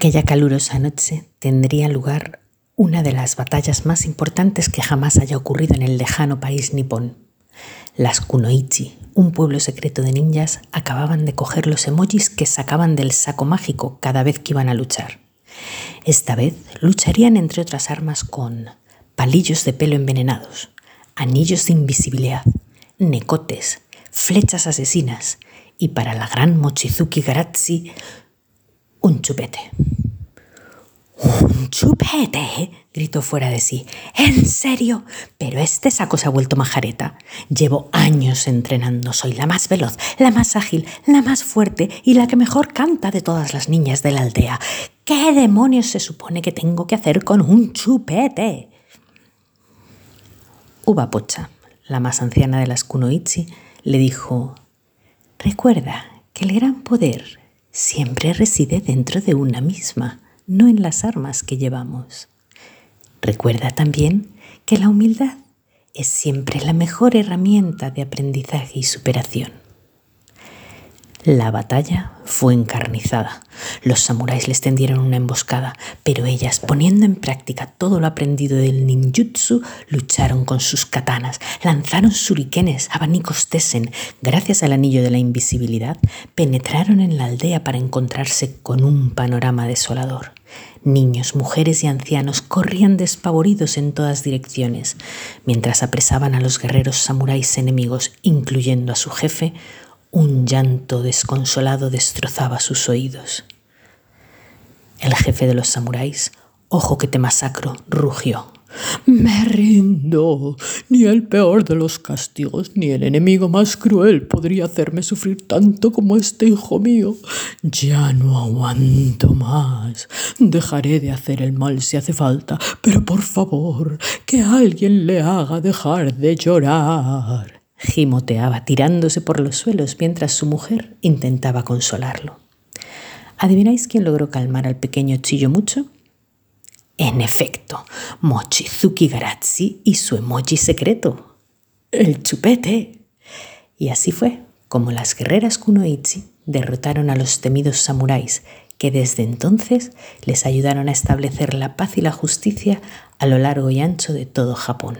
Aquella calurosa noche tendría lugar una de las batallas más importantes que jamás haya ocurrido en el lejano país nipón. Las Kunoichi, un pueblo secreto de ninjas, acababan de coger los emojis que sacaban del saco mágico cada vez que iban a luchar. Esta vez lucharían entre otras armas con palillos de pelo envenenados, anillos de invisibilidad, necotes, flechas asesinas y para la gran Mochizuki Garatsi, un chupete. ¿Un chupete? gritó fuera de sí. ¿En serio? Pero este saco se ha vuelto majareta. Llevo años entrenando. Soy la más veloz, la más ágil, la más fuerte y la que mejor canta de todas las niñas de la aldea. ¿Qué demonios se supone que tengo que hacer con un chupete? Uba Pocha, la más anciana de las Kunoichi, le dijo: Recuerda que el gran poder siempre reside dentro de una misma, no en las armas que llevamos. Recuerda también que la humildad es siempre la mejor herramienta de aprendizaje y superación. La batalla fue encarnizada. Los samuráis les tendieron una emboscada, pero ellas, poniendo en práctica todo lo aprendido del ninjutsu, lucharon con sus katanas, lanzaron shurikenes, abanicos tesen. Gracias al anillo de la invisibilidad, penetraron en la aldea para encontrarse con un panorama desolador. Niños, mujeres y ancianos corrían despavoridos en todas direcciones, mientras apresaban a los guerreros samuráis enemigos, incluyendo a su jefe, un llanto desconsolado destrozaba sus oídos. El jefe de los samuráis, ojo que te masacro, rugió. Me rindo. Ni el peor de los castigos, ni el enemigo más cruel podría hacerme sufrir tanto como este hijo mío. Ya no aguanto más. Dejaré de hacer el mal si hace falta, pero por favor, que alguien le haga dejar de llorar gimoteaba tirándose por los suelos mientras su mujer intentaba consolarlo. ¿Adivináis quién logró calmar al pequeño Chillo mucho? En efecto, Mochizuki Garatsi y su emoji secreto, el chupete. Y así fue como las guerreras Kunoichi derrotaron a los temidos samuráis que desde entonces les ayudaron a establecer la paz y la justicia a lo largo y ancho de todo Japón.